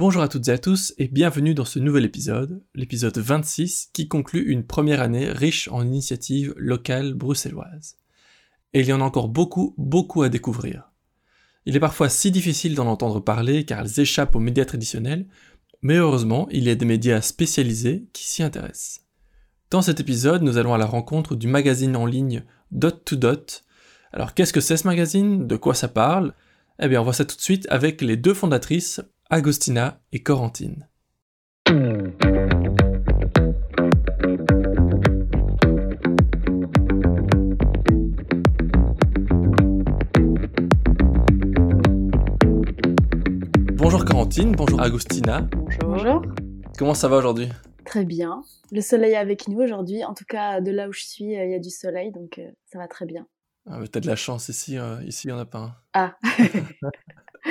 Bonjour à toutes et à tous et bienvenue dans ce nouvel épisode, l'épisode 26 qui conclut une première année riche en initiatives locales bruxelloises. Et il y en a encore beaucoup, beaucoup à découvrir. Il est parfois si difficile d'en entendre parler car elles échappent aux médias traditionnels, mais heureusement il y a des médias spécialisés qui s'y intéressent. Dans cet épisode, nous allons à la rencontre du magazine en ligne Dot to Dot. Alors qu'est-ce que c'est ce magazine? De quoi ça parle? Eh bien on voit ça tout de suite avec les deux fondatrices, Agostina et Corentine. Bonjour Corentine, bonjour Agostina. Bonjour. Comment ça va aujourd'hui? Très bien. Le soleil est avec nous aujourd'hui. En tout cas, de là où je suis, euh, il y a du soleil, donc euh, ça va très bien. ah, T'as de la chance ici, euh, ici il n'y en a pas un. Ah,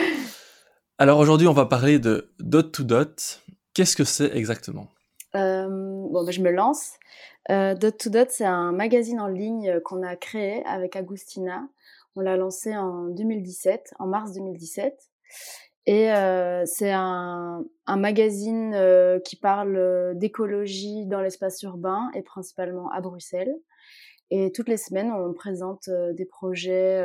Alors aujourd'hui on va parler de Dot to Dot. Qu'est-ce que c'est exactement? Euh, bon, bah, je me lance. Euh, Dot to Dot, c'est un magazine en ligne qu'on a créé avec Agustina. On l'a lancé en 2017, en mars 2017. Et euh, c'est un, magazine qui parle d'écologie dans l'espace urbain et principalement à Bruxelles. Et toutes les semaines, on présente des projets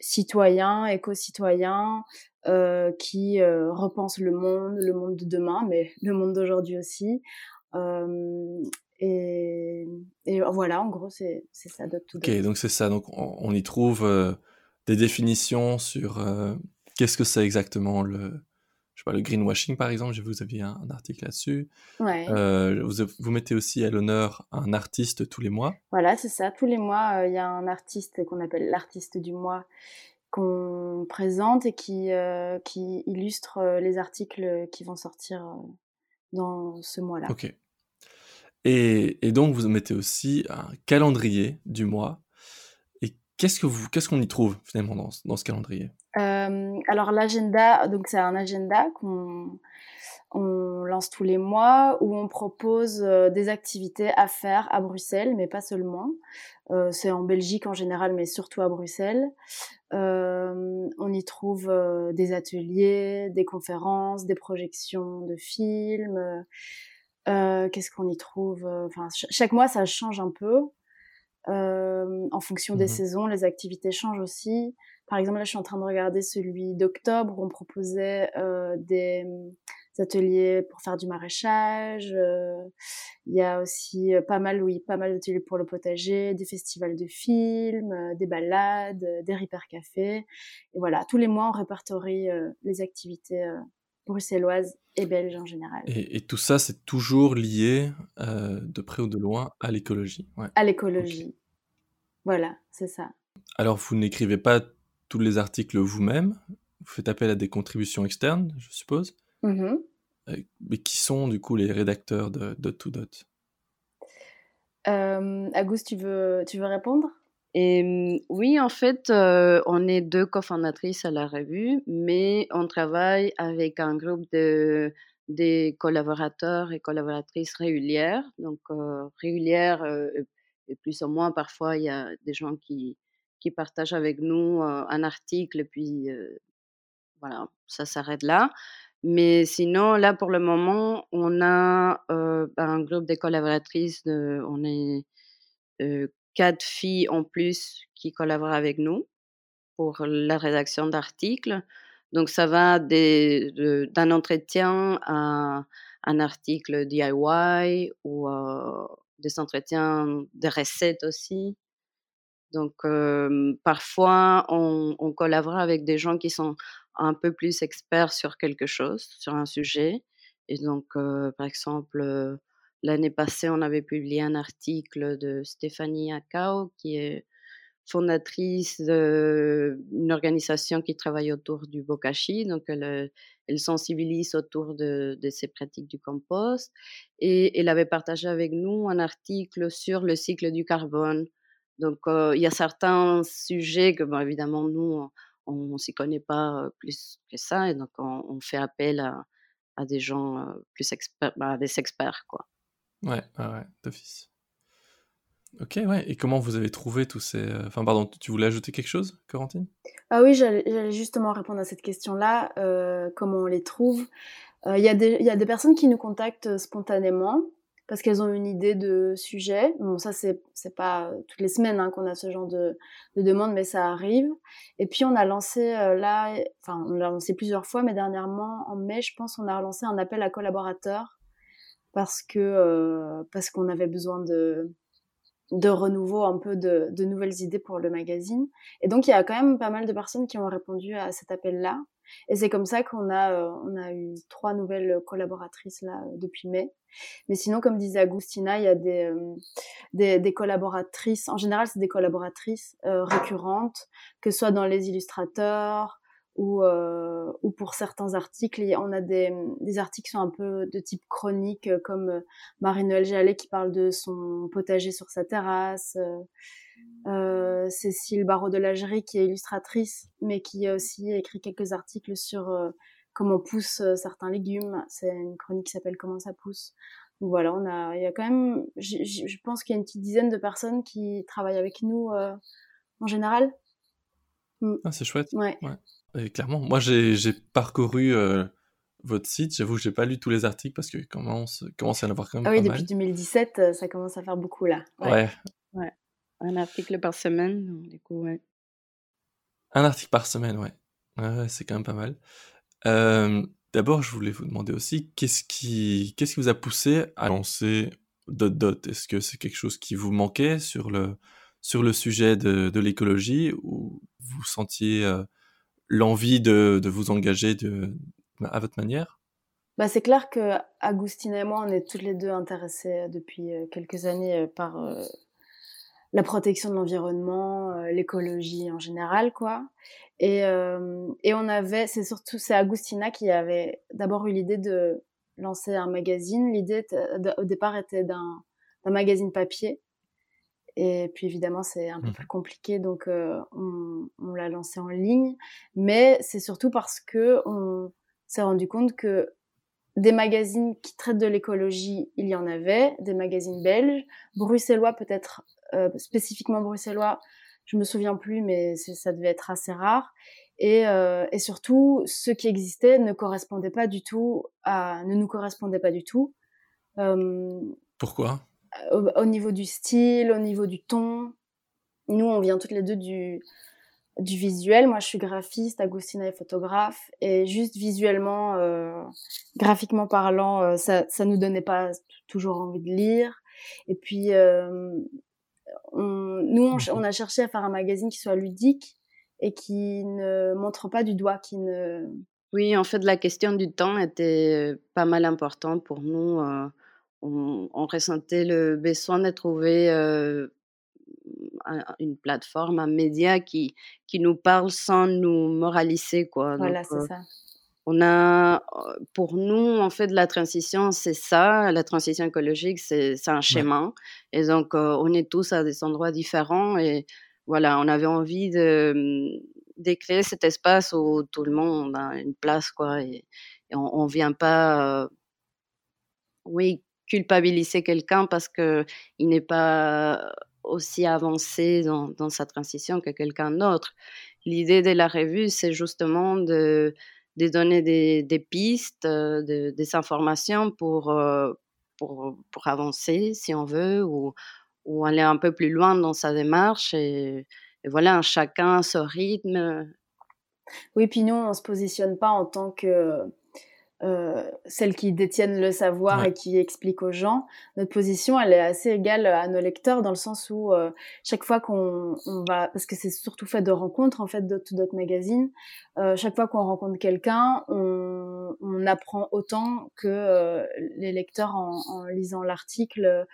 citoyens, éco-citoyens, euh, qui euh, repensent le monde, le monde de demain, mais le monde d'aujourd'hui aussi. Euh, et, et voilà, en gros, c'est c'est ça, Dot to Ok, donc c'est ça. Donc on, on y trouve euh, des définitions sur euh, qu'est-ce que c'est exactement le, je sais pas, le greenwashing par exemple. Vous aviez un, un article là-dessus. Ouais. Euh, vous, vous mettez aussi à l'honneur un artiste tous les mois. Voilà, c'est ça. Tous les mois, euh, il y a un artiste qu'on appelle l'artiste du mois qu'on présente et qui, euh, qui illustre les articles qui vont sortir dans ce mois-là. Ok. Et, et donc vous mettez aussi un calendrier du mois. Et qu'est-ce que vous, qu'est-ce qu'on y trouve finalement dans ce calendrier? Euh, alors l'agenda, donc c'est un agenda qu'on on lance tous les mois où on propose euh, des activités à faire à Bruxelles, mais pas seulement. Euh, c'est en Belgique en général, mais surtout à Bruxelles. On y trouve des ateliers, des conférences, des projections de films. Qu'est-ce qu'on y trouve? Enfin, ch- chaque mois ça change un peu. En fonction des Mhm. saisons, les activités changent aussi. Par exemple, là, je suis en train de regarder celui d'octobre où on proposait euh, des, des ateliers pour faire du maraîchage. euh, Il y a aussi euh, pas mal, oui, pas mal d'ateliers pour le potager, des festivals de films, euh, des balades, euh, des repair cafés. Et voilà, tous les mois, on répertorie euh, les activités euh, bruxelloises et belges en général. et, et tout ça, c'est toujours lié euh, de près ou de loin à l'écologie. Ouais. À l'écologie. Voilà, c'est ça. Alors vous n'écrivez pas tous les articles vous-même. Vous faites appel à des contributions externes, je suppose. Mhm. Euh, Mais qui sont du coup les rédacteurs de Dot to Dot Euh, Agus, tu veux, tu veux répondre? Et hum, oui, en fait, euh, on est deux cofondatrices à la revue, mais on travaille avec un groupe de des collaborateurs et collaboratrices régulières. Donc euh, régulières euh, et plus ou moins parfois il y a des gens qui qui partagent avec nous un article puis voilà, ça s'arrête là. Mais sinon, là, pour le moment, on a euh, un groupe de collaboratrices. De, on est quatre filles en plus qui collaborent avec nous pour la rédaction d'articles. Donc, ça va d'un entretien à un article DIY ou des entretiens de recettes aussi. Donc, parfois, on, collabore avec des gens qui sont un peu plus experts sur quelque chose, sur un sujet. Et donc, par exemple, l'année passée, on avait publié un article de Stéphanie Akao, qui est fondatrice d'une organisation qui travaille autour du bokashi. Donc, elle, elle sensibilise autour de, de ces pratiques du compost. Et elle avait partagé avec nous un article sur le cycle du carbone. Donc, euh, il y a certains sujets que, bon, évidemment, nous, on ne s'y connaît pas euh, plus que ça. Et donc, on, on fait appel à, à des gens euh, plus experts, bah, à des experts, quoi. Ouais, ouais, ouais, d'office. Ok, ouais. Et comment vous avez trouvé tous ces... Enfin, pardon, tu voulais ajouter quelque chose, Corentine? Ah oui, j'allais justement répondre à cette question-là. comment on les trouve Il y, a des personnes qui nous contactent spontanément parce qu'elles ont une idée de sujet. Bon, ça, c'est, c'est pas toutes les semaines hein, qu'on a ce genre de, de demande, mais ça arrive. Et puis, on a lancé euh, là, enfin, on l'a lancé plusieurs fois, mais dernièrement, en mai, je pense, on a lancé un appel à collaborateurs parce que, euh, parce qu'on avait besoin de, de renouveau, un peu de, de nouvelles idées pour le magazine. Et donc, il y a quand même pas mal de personnes qui ont répondu à cet appel-là. Et c'est comme ça qu'on a, euh, on a eu trois nouvelles collaboratrices là depuis mai. Mais sinon, comme disait Agustina, il y a des, euh, des, collaboratrices. En général, c'est des collaboratrices euh, récurrentes, que ce soit dans les illustrateurs ou, euh, ou pour certains articles. On a des, des articles qui sont un peu de type chronique, comme Marie-Noël Jallet qui parle de son potager sur sa terrasse. Euh, Cécile Barreau de l'Agerie qui est illustratrice, mais qui a aussi écrit quelques articles sur comment poussent certains légumes. C'est une chronique qui s'appelle Comment ça pousse. Donc voilà, on a, il y a quand même, je pense qu'il y a une petite dizaine de personnes qui travaillent avec nous en général. Mmh. Ah, c'est chouette. Ouais. Et clairement, moi j'ai parcouru votre site. J'avoue que j'ai pas lu tous les articles parce que commence, commence à en avoir quand même. Ah oui, depuis 2017, ça commence à faire beaucoup là. Ouais. ouais. Un article par semaine, du coup, ouais. Un article par semaine, ouais. Ouais, c'est quand même pas mal. Euh, D'abord, je voulais vous demander aussi, qu'est-ce qui, qu'est-ce qui vous a poussé à lancer Dot Dot? Est-ce que c'est quelque chose qui vous manquait sur le, sur le sujet de, de l'écologie ou vous sentiez euh, l'envie de, de, vous engager de, à votre manière? Bah, c'est clair que Agustine et moi, on est toutes les deux intéressées depuis euh, quelques années euh, par la protection de l'environnement, euh, l'écologie en général, quoi. Et, euh, et on avait, c'est surtout, c'est Agustina qui avait d'abord eu l'idée de lancer un magazine. L'idée au départ était d'un, magazine papier. Et puis évidemment, c'est un peu mmh. plus compliqué, donc euh, on, on l'a lancé en ligne. Mais c'est surtout parce que on s'est rendu compte que des magazines qui traitent de l'écologie, il y en avait, des magazines belges, bruxellois peut-être euh, spécifiquement bruxellois, je me souviens plus, mais ça devait être assez rare. Et, euh, et, surtout, ceux qui existaient ne correspondaient pas du tout à, ne nous correspondaient pas du tout. Euh, Pourquoi? au, niveau du style, au niveau du ton. Nous, on vient toutes les deux du, du visuel. Moi, je suis graphiste, Agustina est photographe, et juste visuellement, euh, graphiquement parlant, ça, ça nous donnait pas toujours envie de lire. Et puis, euh, on, nous, on, a cherché à faire un magazine qui soit ludique et qui ne montre pas du doigt, qui ne... Oui, en fait, la question du temps était euh, pas mal importante pour nous. Euh, on, ressentait le besoin de trouver euh, une plateforme, un média qui, qui nous parle sans nous moraliser. Quoi. Voilà, c'est ça. On a, pour nous, en fait, la transition, c'est ça. La transition écologique, c'est un chemin. Et donc, on est tous à des endroits différents. Et voilà, on avait envie de, de créer cet espace où tout le monde a une place, quoi. Et, on ne vient pas, oui, culpabiliser quelqu'un parce qu'il n'est pas aussi avancé dans, dans sa transition que quelqu'un d'autre. L'idée de la revue, c'est justement de de donner des, pistes, euh, de, des informations pour, euh, pour, pour, avancer, si on veut, ou, ou, aller un peu plus loin dans sa démarche. Et, et voilà, chacun a son rythme. Oui, puis nous, on ne se positionne pas en tant que euh, celles qui détiennent le savoir et qui expliquent aux gens. Notre position, elle est assez égale à nos lecteurs dans le sens où euh, chaque fois qu'on on va, parce que c'est surtout fait de rencontres en fait de tout notre magazine, euh, chaque fois qu'on rencontre quelqu'un, on, on, apprend autant que euh, les lecteurs en, en lisant l'article.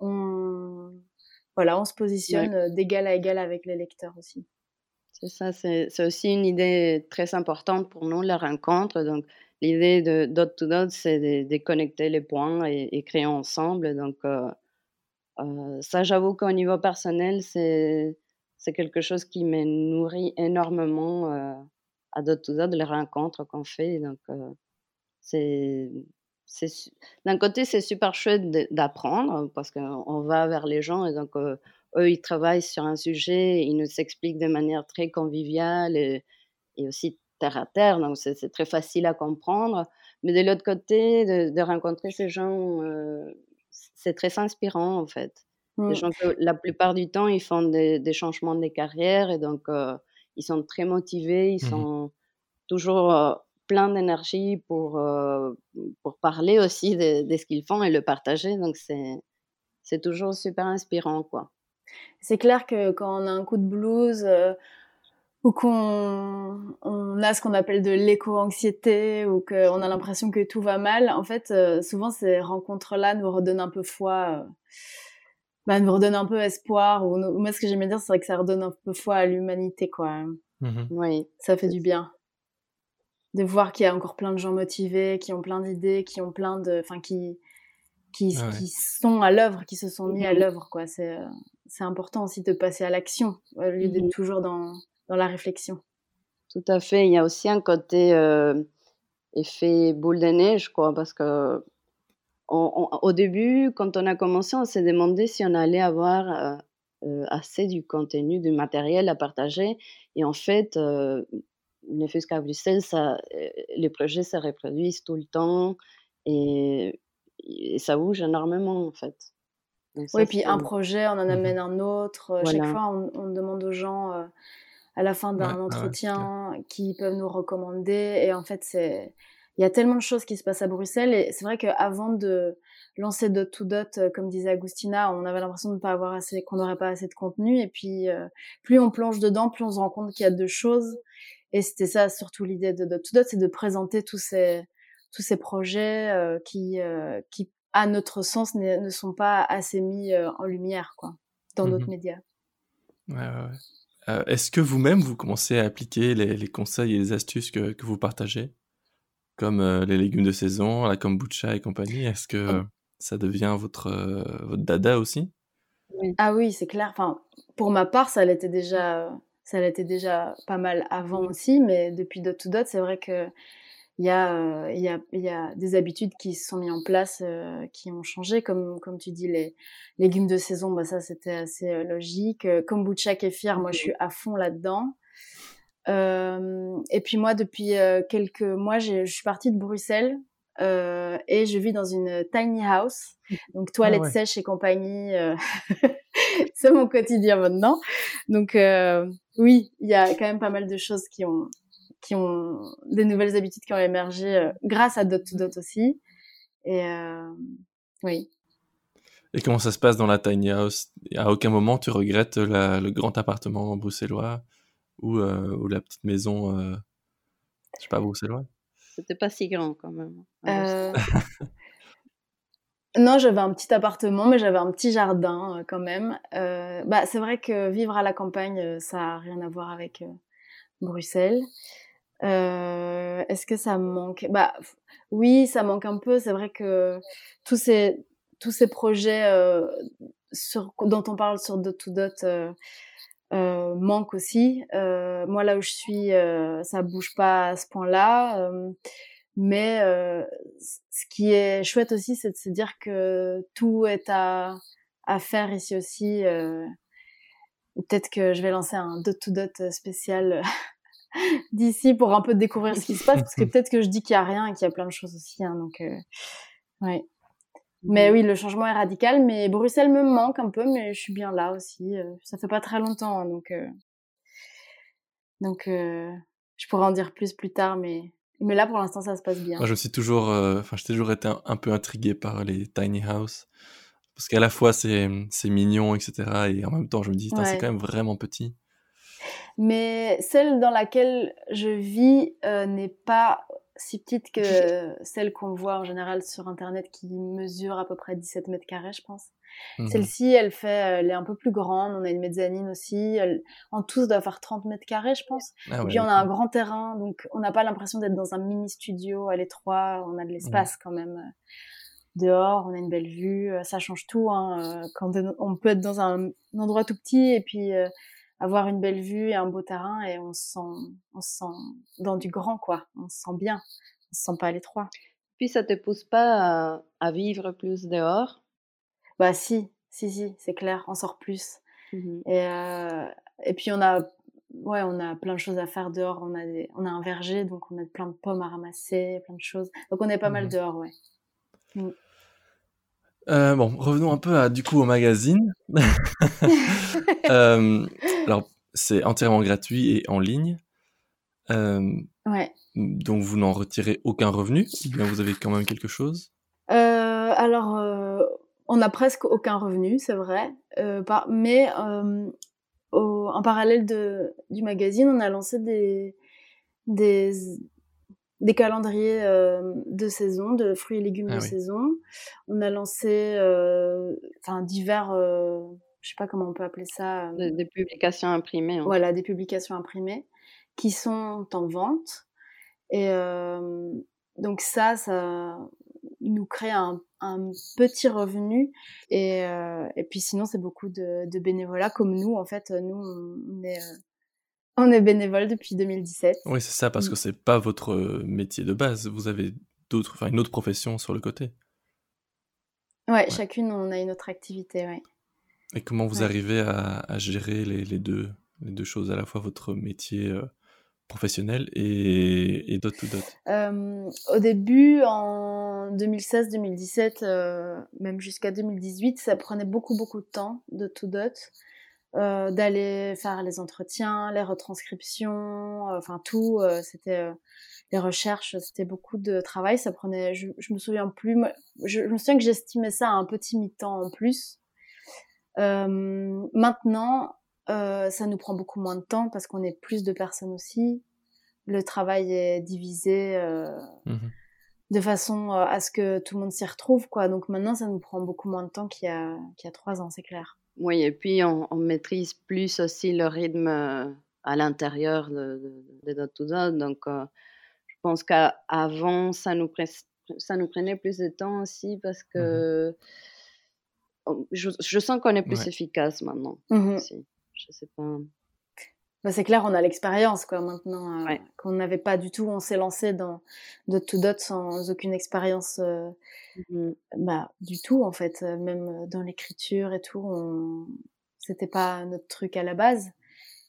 On, voilà, on se positionne d'égal à égal avec les lecteurs aussi. C'est ça, c'est aussi une idée très importante pour nous, la rencontre. Donc, l'idée de dot to dot, c'est de, connecter les points et, créer ensemble. Donc, euh, euh, ça, j'avoue qu'au niveau personnel, c'est c'est quelque chose qui me nourrit énormément euh, à dot to dot, les rencontres qu'on fait. Donc, c'est d'un côté, c'est super chouette d'apprendre parce qu'on va vers les gens et donc eux, ils travaillent sur un sujet, ils nous expliquent de manière très conviviale et, aussi terre à terre, donc c'est très facile à comprendre. Mais de l'autre côté, de, rencontrer ces gens, c'est très inspirant en fait. Mmh. gens que la plupart du temps, ils font des, changements de carrière et donc ils sont très motivés, ils mmh sont toujours plein d'énergie pour, euh, pour parler aussi de, de ce qu'ils font et le partager. Donc, c'est, c'est toujours super inspirant, quoi. C'est clair que quand on a un coup de blues euh, ou qu'on on a ce qu'on appelle de l'éco-anxiété ou qu'on a l'impression que tout va mal, en fait, euh, souvent ces rencontres-là nous redonnent un peu foi, bah, nous redonnent un peu espoir. Ou, moi, ce que j'aimais dire, c'est que ça redonne un peu foi à l'humanité, quoi. Mmh oui, ça fait du bien de voir qu'il y a encore plein de gens motivés, qui ont plein d'idées, qui ont plein de, enfin qui qui, ah qui sont à l'œuvre, qui se sont mis à mmh l'œuvre quoi. C'est euh, c'est important aussi de passer à l'action au lieu d'être mmh toujours dans dans la réflexion. Tout à fait. Il y a aussi un côté euh, effet boule de neige quoi, parce que au début, quand on a commencé, on s'est demandé si on allait avoir euh, assez du contenu, du matériel à partager. Et en fait, ne fût-ce qu'à Bruxelles, ça, euh, les projets se reproduisent tout le temps et, ça bouge énormément en fait. oui, puis un projet, on en mmh amène un autre. Euh, chaque fois, on, demande aux gens euh, à la fin d'un entretien qui peuvent nous recommander. Et en fait, c'est il y a tellement de choses qui se passent à Bruxelles. Et c'est vrai qu'avant de lancer Dot to Dot, comme disait Agustina, on avait l'impression de pas avoir assez, qu'on n'aurait pas assez de contenu. Et puis, plus on plonge dedans, plus on se rend compte qu'il y a deux choses. Et c'était ça surtout l'idée de Dot to Dot, c'est de présenter tous ces tous ces projets euh, qui euh, qui à notre sens ne sont pas assez mis euh, en lumière quoi dans mmh d'autres médias. Ouais, ouais, Est-ce que vous-même vous commencez à appliquer les, les, conseils et les astuces que, que vous partagez, comme les légumes de saison, la kombucha et compagnie Est-ce que ça devient votre votre dada aussi? Ah oui, c'est clair. Enfin, pour ma part, ça l'était déjà ça l'était déjà pas mal avant aussi, mais depuis Dot to Dot, c'est vrai que il y, a, euh, y, a, y a des habitudes qui se sont mises en place, euh, qui ont changé, comme, comme tu dis, les légumes de saison, bah ça c'était assez euh, logique. Kombucha kéfir, moi je suis à fond là-dedans. et puis moi, depuis quelques mois, je suis partie de Bruxelles euh, et je vis dans une tiny house, donc toilettes ah sèches et compagnie. Euh, c'est mon quotidien maintenant. Donc euh, oui, il y a quand même pas mal de choses qui ont qui ont des nouvelles habitudes qui ont émergé grâce à Dot to Dot aussi. Et oui. Et comment ça se passe dans la tiny house? À aucun moment tu regrettes le grand appartement bruxellois ou, ou la petite maison, je sais pas, bruxellois c'était pas si grand quand même. Euh... non, j'avais un petit appartement, mais j'avais un petit jardin euh, quand même. Euh, bah, c'est vrai que vivre à la campagne, euh, ça n'a rien à voir avec Bruxelles. Est-ce que ça me manque? Bah oui, ça manque un peu. C'est vrai que tous ces tous ces projets sur, dont on parle sur Dot to Dot euh, manque aussi. Euh, moi, là où je suis, euh, ça bouge pas à ce point-là. Euh, mais euh, ce qui est chouette aussi, c'est de se dire que tout est à, à faire ici aussi. Peut-être que je vais lancer un dot to dot spécial d'ici pour un peu découvrir ce qui se passe, parce que peut-être que je dis qu'il y a rien et qu'il y a plein de choses aussi. Hein, donc, ouais. Mais oui, le changement est radical, mais Bruxelles me manque un peu, mais je suis bien là aussi. Euh, ça fait pas très longtemps, hein, donc euh, donc euh, je pourrais en dire plus plus tard, mais mais là pour l'instant ça se passe bien. Moi, je suis toujours, enfin, j'ai toujours été un, peu intrigué par les tiny house parce qu'à la fois c'est c'est mignon, etc. Et en même temps, je me dis, c'est quand même vraiment petit. Mais celle dans laquelle je vis n'est pas si petite que celle qu'on voit en général sur internet qui mesure à peu près 17 mètres carrés, je pense. Mmh Celle-ci, elle fait, elle est un peu plus grande. On a une mezzanine aussi. Elle, en tous, doit faire 30 mètres carrés, je pense. Ah Et puis on a un grand terrain, donc on n'a pas l'impression d'être dans un mini studio à l'étroit. On a de l'espace quand même euh, dehors. On a une belle vue. Euh, ça change tout. Hein. Euh, quand on peut être dans un, endroit tout petit et puis avoir une belle vue et un beau terrain et on se sent, on se sent dans du grand, quoi. On se sent bien. On se sent pas à l'étroit. Puis ça te pousse pas à, à vivre plus dehors? Bah si, si, si, c'est clair, on sort plus. Mmh et, euh, et puis on a, ouais, on a plein de choses à faire dehors. On a, on a un verger, donc on a plein de pommes à ramasser, plein de choses. Donc on est pas mal Mmh dehors, ouais. Mmh. Euh, bon, revenons un peu à, du coup au magazine. Euh, alors, c'est entièrement gratuit et en ligne. Euh, Ouais. donc, vous n'en retirez aucun revenu ou bien vous avez quand même quelque chose? Alors, on n'a presque aucun revenu, c'est vrai. Par- mais au- en parallèle de, du magazine, on a lancé des, des, des calendriers euh, de saison, de fruits et légumes Ah de oui. saison. On a lancé euh, enfin, divers, euh, je sais pas comment on peut appeler ça, euh, Des, des publications imprimées. hein. voilà, des publications imprimées qui sont en vente. Et euh, donc ça, ça nous crée un, un petit revenu. Et, euh, et puis sinon, c'est beaucoup de, de bénévolat comme nous. En fait, nous, on est, euh, on est bénévole depuis 2017. Oui, c'est ça, parce Mm. que c'est pas votre euh, métier de base. Vous avez d'autres, enfin, une autre profession sur le côté. Ouais, chacune, on a une autre activité. Ouais. Et comment vous Ouais. arrivez à, à gérer les, les deux, les deux choses, à la fois votre métier euh, professionnel et, et dot to dot? Euh, au début, en 2016-2017, euh, même jusqu'à 2018, ça prenait beaucoup, beaucoup de temps de tout dot, euh, d'aller faire les entretiens, les retranscriptions, euh, enfin tout. euh, c'était euh, les recherches, c'était beaucoup de travail. Ça prenait, je, je me souviens plus, moi, je, je me souviens que j'estimais ça à un petit mi-temps en plus. Euh, maintenant, euh, ça nous prend beaucoup moins de temps parce qu'on est plus de personnes aussi. Le travail est divisé euh, Mhm. de façon à ce que tout le monde s'y retrouve, quoi. Donc maintenant, ça nous prend beaucoup moins de temps qu'il y a, qu'il y a trois ans, c'est clair. Oui, et puis on, on maîtrise plus aussi le rythme euh, à l'intérieur de, de, de Dot to Dot. Donc, euh, je pense qu'avant, ça nous, ça nous prenait plus de temps aussi parce que on- je, je sens qu'on est plus Ouais. efficace maintenant. Mhm. aussi. Je sais pas. Bah, c'est clair, on a l'expérience, quoi, maintenant, euh, Ouais. qu'on n'avait pas du tout. On s'est lancé dans Dot to Dot sans aucune expérience, euh, Mhm. bah, du tout, en fait. Euh, Même dans l'écriture et tout, on... c'était pas notre truc à la base.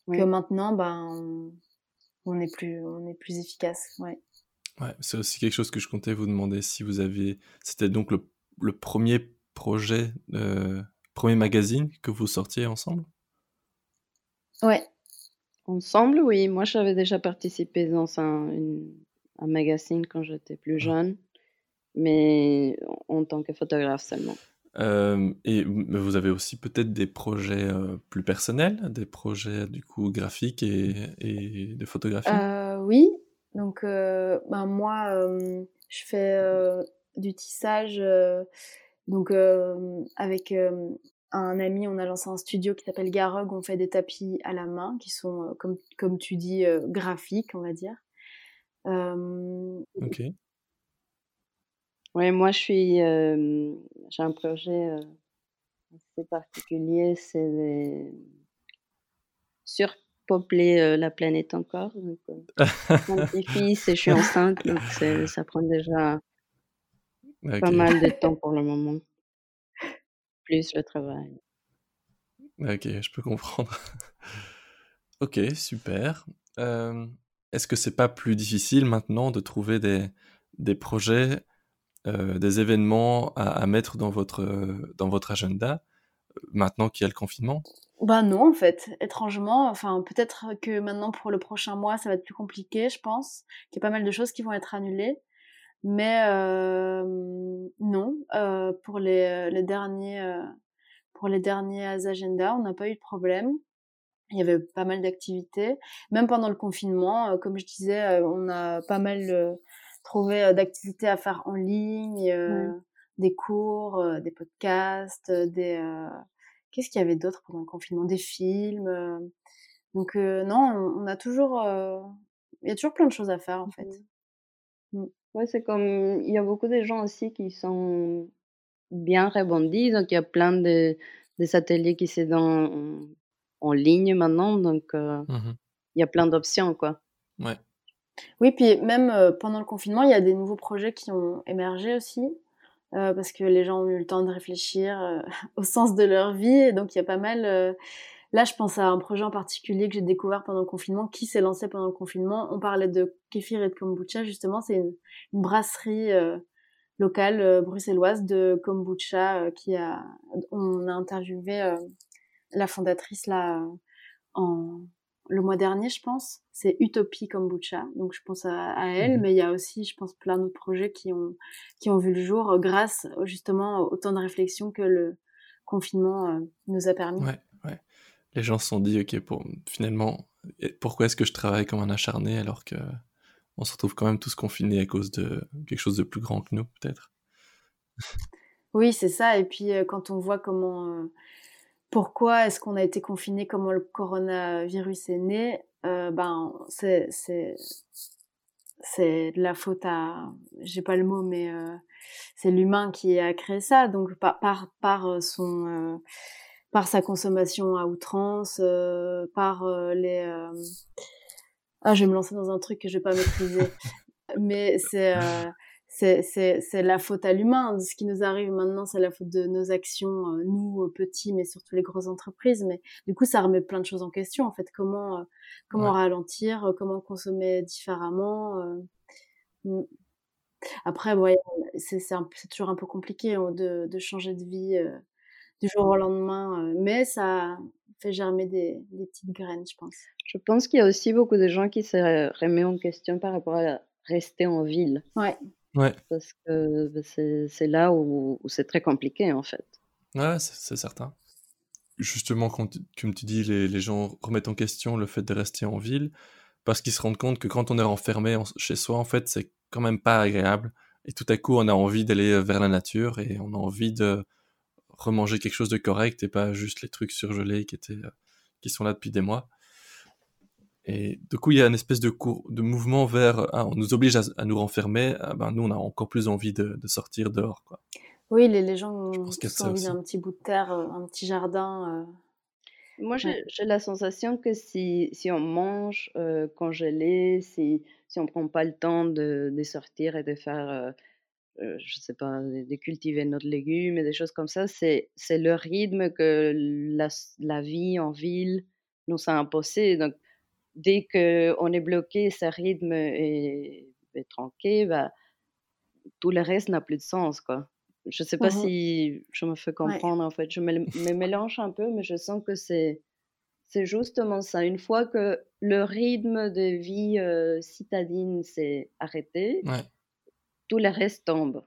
Oui. Que maintenant, ben, on... on est plus, on est plus efficace, ouais. Ouais, c'est aussi quelque chose que je comptais vous demander si vous avez. C'était donc le, le premier projet, euh, premier magazine que vous sortiez ensemble? Ouais. Ensemble, oui. Moi, j'avais déjà participé dans un, une- un magazine quand j'étais plus jeune, mais en, en tant que photographe seulement. Euh, et mais vous avez aussi peut-être des projets euh, plus personnels, des projets du coup graphiques et, et de photographie? Euh, oui, donc euh, ben moi, euh, je fais euh, du tissage. euh, donc euh, avec euh, un ami, on a lancé un studio qui s'appelle Garog. On fait des tapis à la main qui sont, euh, comme, comme tu dis, euh, graphiques, on va dire. Euh, Ok. Oui, moi, je suis, euh, j'ai un projet euh, assez particulier, c'est de surpeupler euh, la planète encore. Donc, euh, mon petit-fils et je suis enceinte, donc c'est- ça prend déjà pas mal de temps pour le moment, plus le travail. Ok, je peux comprendre. ok, super. Euh, Est-ce que c'est pas plus difficile maintenant de trouver des, des projets, euh, des événements à, à mettre dans votre, dans votre agenda euh, maintenant qu'il y a le confinement? Bah non, en fait, étrangement. Enfin, peut-être que maintenant pour le prochain mois, ça va être plus compliqué, je pense. Qu'il y a pas mal de choses qui vont être annulées. Mais euh, non, euh, pour les, les derniers, euh, pour les derniers agendas, on n'a pas eu de problème. Il y avait pas mal d'activités. Même pendant le confinement, comme je disais, on a pas mal euh, trouvé d'activités à faire en ligne, euh, des cours, euh, des podcasts, des... euh, Qu'est-ce qu'il y avait d'autre pendant le confinement? Des films. Donc euh, non, on, on a toujours... euh, Il y a toujours plein de choses à faire, en fait. Ouais, c'est comme, il y a beaucoup de gens aussi qui sont bien rebondis, donc il y a plein de, des ateliers qui sont dans, en ligne maintenant, donc euh, Mhm. il y a plein d'options, quoi. Ouais. Oui, puis même pendant le confinement, il y a des nouveaux projets qui ont émergé aussi. parce que les gens ont eu le temps de réfléchir au sens de leur vie. donc, il y a pas mal Là, je pense à un projet en particulier que j'ai découvert pendant le confinement, qui s'est lancé pendant le confinement. On parlait de kéfir et de kombucha, justement. C'est une, brasserie euh, locale euh, bruxelloise de kombucha euh, qui a. On a interviewé la fondatrice là en le mois dernier, je pense. C'est Utopie Kombucha, donc je pense à, elle, mhm. mais il y a aussi, je pense, plein d'autres projets qui ont qui ont vu le jour grâce justement au temps de réflexion que le confinement nous a permis. Ouais les gens se sont dit, ok, finalement, pourquoi est-ce que je travaille comme un acharné alors que on se retrouve quand même tous confinés à cause de quelque chose de plus grand que nous, peut-être? Oui, c'est ça. Et puis euh, quand on voit comment, euh, pourquoi est-ce qu'on a été confiné, comment le coronavirus est né, euh, ben c'est c'est de la faute à, j'ai pas le mot, mais c'est l'humain qui a créé ça. Donc par, par son par sa consommation à outrance, euh, par euh, les... Euh, ah, je vais me lancer dans un truc que je vais pas maîtriser. Mais c'est c'est la faute à l'humain. Ce qui nous arrive maintenant, c'est la faute de nos actions, nous petits, mais surtout les grosses entreprises. Mais du coup, ça remet plein de choses en question. En fait, comment comment ralentir, comment consommer différemment. Mm. Après, ouais, c'est toujours un peu compliqué hein, de, de changer de vie du jour au lendemain, euh, mais ça fait germer des, petites graines, je pense. Je pense qu'il y a aussi beaucoup de gens qui se remettent en question par rapport à rester en ville. Ouais. Ouais. Parce que bah, c'est là où, c'est très compliqué, en fait. Ouais, c'est certain. Justement, comme tu dis, les, les, gens remettent en question le fait de rester en ville, parce qu'ils se rendent compte que quand on est enfermé chez soi, en fait, c'est quand même pas agréable. Et tout à coup, on a envie d'aller vers la nature et on a envie de, remanger quelque chose de correct et pas juste les trucs surgelés qui étaient euh, qui sont là depuis des mois. Et du coup, il y a une espèce de, cours, de mouvement vers, ah, on nous oblige à, nous renfermer, ah, ben, nous, on a encore plus envie de, sortir dehors. Quoi. Oui, les, les gens ont envie d'un petit bout de terre, euh, un petit jardin. Euh. Moi, j'ai la sensation que si, si on mange congelé, si, si on prend pas le temps de, de sortir et de faire euh, je sais pas, de cultiver notre légumes et des choses comme ça, c'est le rythme que la, la, vie en ville nous a imposé. Donc, dès qu'on est bloqué, ce rythme est, est tronqué, bah, tout le reste n'a plus de sens, quoi. Je sais pas mmh si je me fais comprendre, en fait. Je me, me, mélange un peu, mais je sens que c'est c'est justement ça. Une fois que le rythme de vie euh, citadine s'est arrêté, ouais tout le reste tombe.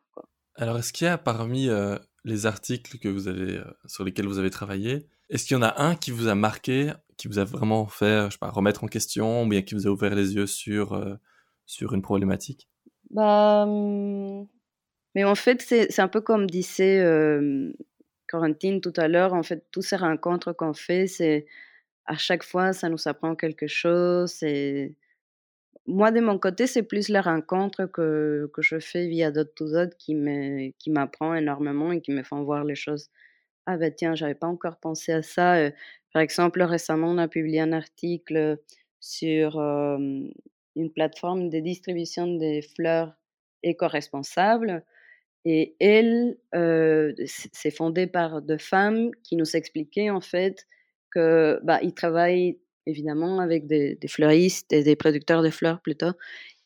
Alors, est-ce qu'il y a parmi euh, les articles que vous avez, euh, sur lesquels vous avez travaillé, est-ce qu'il y en a un qui vous a marqué, qui vous a vraiment fait, je sais pas, remettre en question, ou bien qui vous a ouvert les yeux sur, euh, sur une problématique? Bah, hum, Mais en fait, c'est un peu comme disait Corentine tout à l'heure, en fait, tous ces rencontres qu'on fait, c'est à chaque fois, ça nous apprend quelque chose, c'est moi, de mon côté, c'est plus la rencontre que, que je fais via Dot to Dot qui m'apprend énormément et qui me font voir les choses. Ah ben tiens, j'avais pas encore pensé à ça. Euh, par exemple, récemment, on a publié un article sur une plateforme de distribution des fleurs éco-responsables. Et elle, euh, c'est fondé par deux femmes qui nous expliquaient en fait que bah, travaillent évidemment, avec des, fleuristes et des producteurs de fleurs plutôt,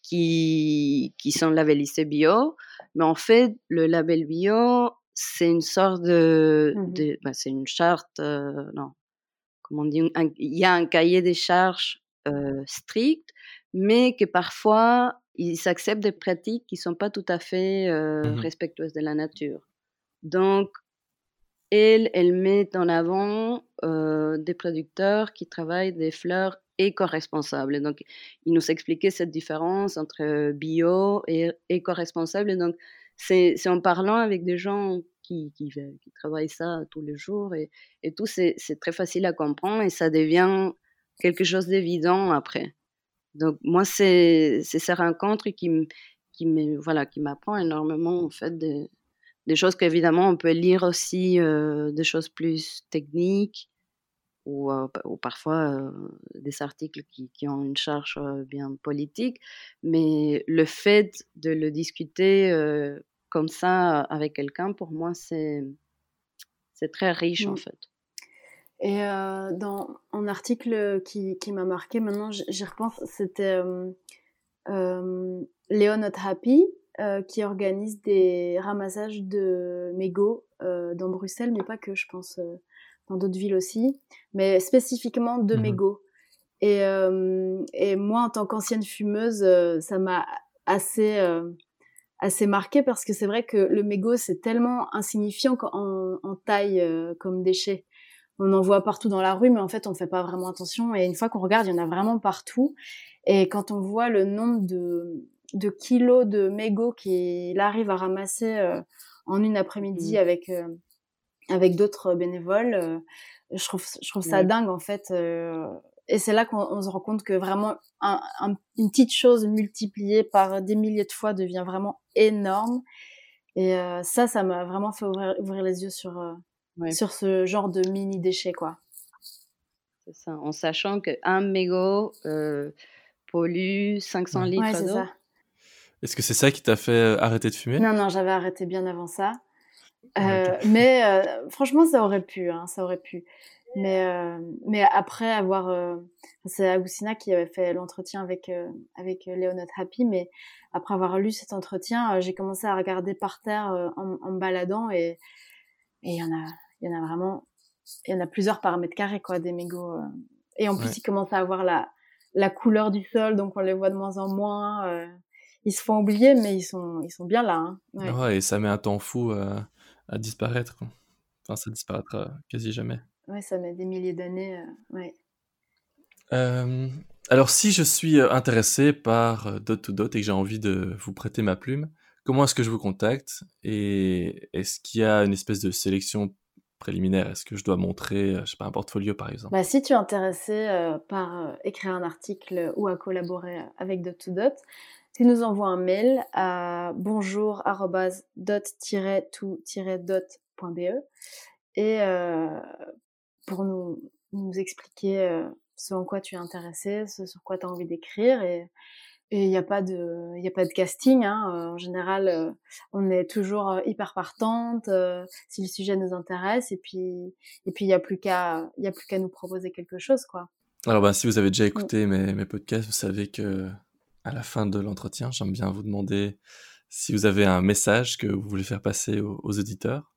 qui, qui sont labellisés bio. Mais en fait, le label bio, c'est une sorte de, mmh bah, c'est une charte, euh, non, comment on dit, il y a un cahier des charges euh, strict, mais que parfois ils s'acceptent des pratiques qui sont pas tout à fait euh, mmh respectueuses de la nature. Donc, elle, elle met en avant euh, des producteurs qui travaillent des fleurs éco-responsables. Donc, il nous expliquait cette différence entre bio et éco-responsable. Donc, c'est en parlant avec des gens qui, qui, qui, travaillent ça tous les jours et, et tout, c'est très facile à comprendre et ça devient quelque chose d'évident après. Donc, moi, c'est ces rencontres qui, qui voilà, qui m'apprend énormément, en fait, de, des choses qu'évidemment on peut lire aussi, euh, des choses plus techniques ou, ou parfois des articles qui, qui, ont une charge bien politique, mais le fait de le discuter comme ça avec quelqu'un, pour moi, c'est très riche en mmh. fait. Et dans un article qui, qui m'a marqué, maintenant j'y repense, c'était euh, Not Happy, qui organise des ramassages de mégots dans Bruxelles, mais pas que, je pense, dans d'autres villes aussi, mais spécifiquement de mmh mégots. Et, et, moi, en tant qu'ancienne fumeuse, ça m'a assez assez marqué parce que c'est vrai que le mégot c'est tellement insignifiant en, en taille euh, comme déchet. On en voit partout dans la rue, mais en fait on fait pas vraiment attention. Et une fois qu'on regarde, il y en a vraiment partout. Et quand on voit le nombre de, de kilos de mégots qu'il arrive à ramasser euh, en une après-midi mmh. avec euh, avec d'autres bénévoles, je trouve je trouve ça dingue en fait et c'est là qu'on se rend compte que vraiment un, une petite chose multipliée par des milliers de fois devient vraiment énorme. Et euh, ça, ça m'a vraiment fait ouvrir, ouvrir, les yeux sur, euh, sur ce genre de mini déchets, quoi. C'est ça, en sachant qu'un mégot euh, pollue 500 litres d'eau. Est-ce que c'est ça qui t'a fait euh, arrêter de fumer? Non, non, j'avais arrêté bien avant ça. Euh, mais franchement, ça aurait pu, hein, ça aurait pu. Mais, euh, mais après avoir, euh, c'est Agustina qui avait fait l'entretien avec euh, avec Léonot Happy, mais après avoir lu cet entretien, j'ai commencé à regarder par terre en, en, me baladant et et il y en a il y en a vraiment il y en a plusieurs par mètre carré quoi des mégots et en plus ils commencent à avoir la la couleur du sol donc on les voit de moins en moins ils se font oublier mais ils sont ils sont bien là hein. ouais. ouais. et ça met un temps fou à, à disparaître quoi. enfin ça disparaîtra quasi jamais Ouais, ça met des milliers d'années. Euh, ouais. Euh, alors, si je suis euh, intéressé par Dot to Dot et que j'ai envie de vous prêter ma plume, comment est-ce que je vous contacte Et est-ce qu'il y a une espèce de sélection préliminaire? Est-ce que je dois montrer, je sais pas, un portfolio par exemple? Bah, Si tu es intéressé par écrire un article ou à collaborer avec Dot to Dot, tu nous envoies un mail à bonjour-dot-to-dot.be et pour nous, nous expliquer euh, ce en quoi tu es intéressé, ce sur quoi tu as envie d'écrire. Et il n'y a pas de il a pas de casting hein. Euh, en général euh, on est toujours hyper partante si le sujet nous intéresse et puis et puis il y a plus qu'à il y a plus qu'à nous proposer quelque chose quoi alors ben si vous avez déjà mm. écouté mes, mes podcasts vous savez que à la fin de l'entretien j'aime bien vous demander si vous avez un message que vous voulez faire passer aux auditeurs.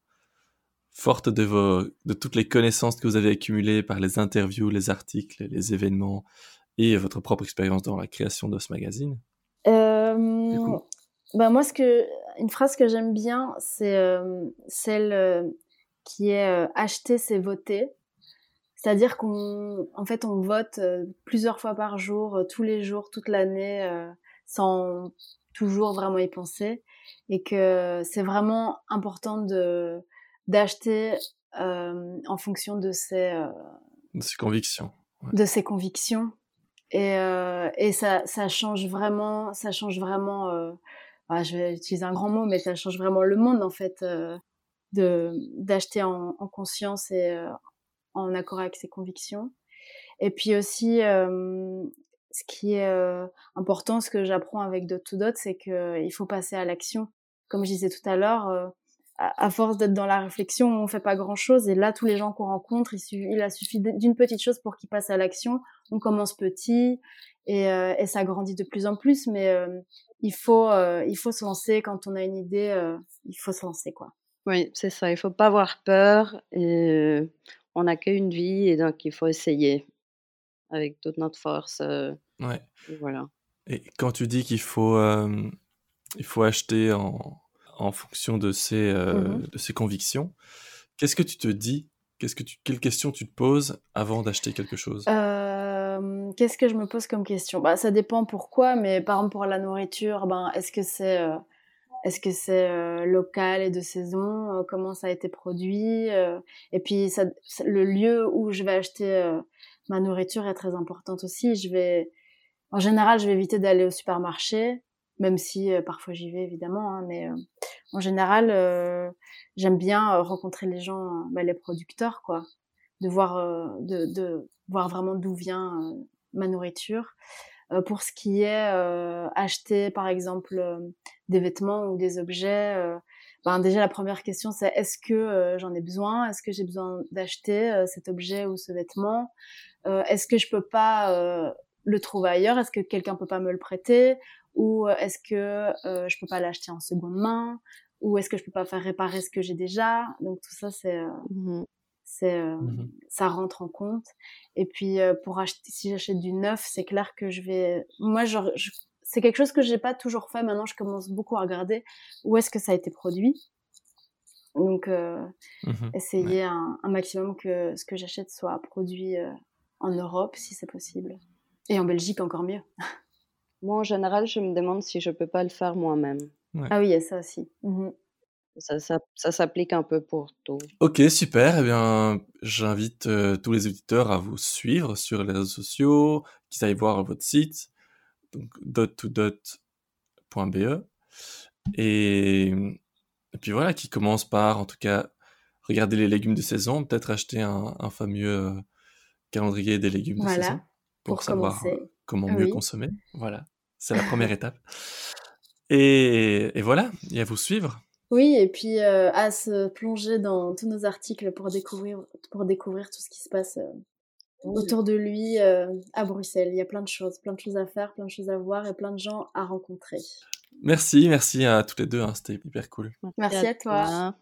Forte de, vos, de toutes les connaissances que vous avez accumulées par les interviews, les articles, les événements et votre propre expérience dans la création de ce magazine. Euh, bah Moi, ce que, une phrase que j'aime bien, c'est euh, celle euh, qui est euh, acheter, c'est voter. C'est-à-dire qu'on en fait, on vote plusieurs fois par jour, tous les jours, toute l'année, sans toujours vraiment y penser. Et que c'est vraiment important de d'acheter euh, en fonction de ses, euh, de ses convictions. De ses convictions. Et, euh, et ça, ça change vraiment, ça change vraiment. Euh, bah, je vais utiliser un grand mot, mais ça change vraiment le monde en fait euh, de d'acheter en, en, conscience et euh, en accord avec ses convictions. Et puis aussi, ce qui est important, ce que j'apprends avec Dot to Dot, c'est qu'il faut passer à l'action. Comme je disais tout à l'heure, à, force d'être dans la réflexion, on fait pas grand chose. Et là, tous les gens qu'on rencontre, il, a suffi d'une petite chose pour qu'ils passent à l'action. On commence petit et, ça grandit de plus en plus. Mais il faut, il faut se lancer quand on a une idée. il faut se lancer, quoi. Oui, c'est ça. Il faut pas avoir peur. On n'a qu'une vie et donc il faut essayer avec toute notre force. ouais. voilà. Et quand tu dis qu'il faut, il faut acheter en en fonction de ses, euh, mmh de ses convictions. Qu'est-ce que tu te dis Qu'est-ce que tu, Quelles questions tu te poses avant d'acheter quelque chose? Euh, Qu'est-ce que je me pose comme question? Bah, Ça dépend pourquoi, mais par exemple pour la nourriture, ben, est-ce que c'est euh, est-ce que c'est local et de saison? Comment ça a été produit? Et puis ça, le lieu où je vais acheter ma nourriture est très importante aussi. Je vais, en général, je vais éviter d'aller au supermarché même si euh, parfois j'y vais évidemment, hein, mais euh, en général, euh, j'aime bien rencontrer les gens, bah, les producteurs, quoi. de voir, de, de, voir vraiment d'où vient ma nourriture. pour ce qui est acheter, par exemple, des vêtements ou des objets, ben déjà la première question c'est est-ce que j'en ai besoin? Est-ce que j'ai besoin d'acheter cet objet ou ce vêtement? Est-ce que je peux pas le trouver ailleurs? Est-ce que quelqu'un peut pas me le prêter? Ou est-ce que je peux pas l'acheter en seconde main? Ou est-ce que je peux pas faire réparer ce que j'ai déjà? Donc tout ça c'est mmh c'est mmh ça rentre en compte. Et puis pour acheter si j'achète du neuf, c'est clair que je vais moi je c'est quelque chose que j'ai pas toujours fait. Maintenant, je commence beaucoup à regarder où est-ce que ça a été produit. Donc, euh, mmh essayer un, maximum que ce que j'achète soit produit euh, en Europe, si c'est possible. Et en Belgique, encore mieux. Moi, en général, je me demande si je peux pas le faire moi-même. Ah oui, il y a ça aussi. Mmh ça, ça, ça s'applique un peu pour tout. Ok, super. Eh bien, j'invite euh, tous les auditeurs à vous suivre sur les réseaux sociaux, qu'ils aillent voir votre site donc dot2dot.be. Et, et puis voilà, qui commence par, en tout cas, regarder les légumes de saison, peut-être acheter un, fameux euh, calendrier des légumes de saison pour, savoir euh, comment mieux consommer. Voilà, c'est la première étape. Et, et, voilà, et à vous suivre. Oui, et puis euh, à se plonger dans tous nos articles pour découvrir, pour découvrir tout ce qui se passe autour de lui euh, à Bruxelles. Il y a plein de choses, plein de choses à faire, plein de choses à voir et plein de gens à rencontrer. Merci, merci à toutes les deux, hein, c'était hyper cool. Merci, à, toi.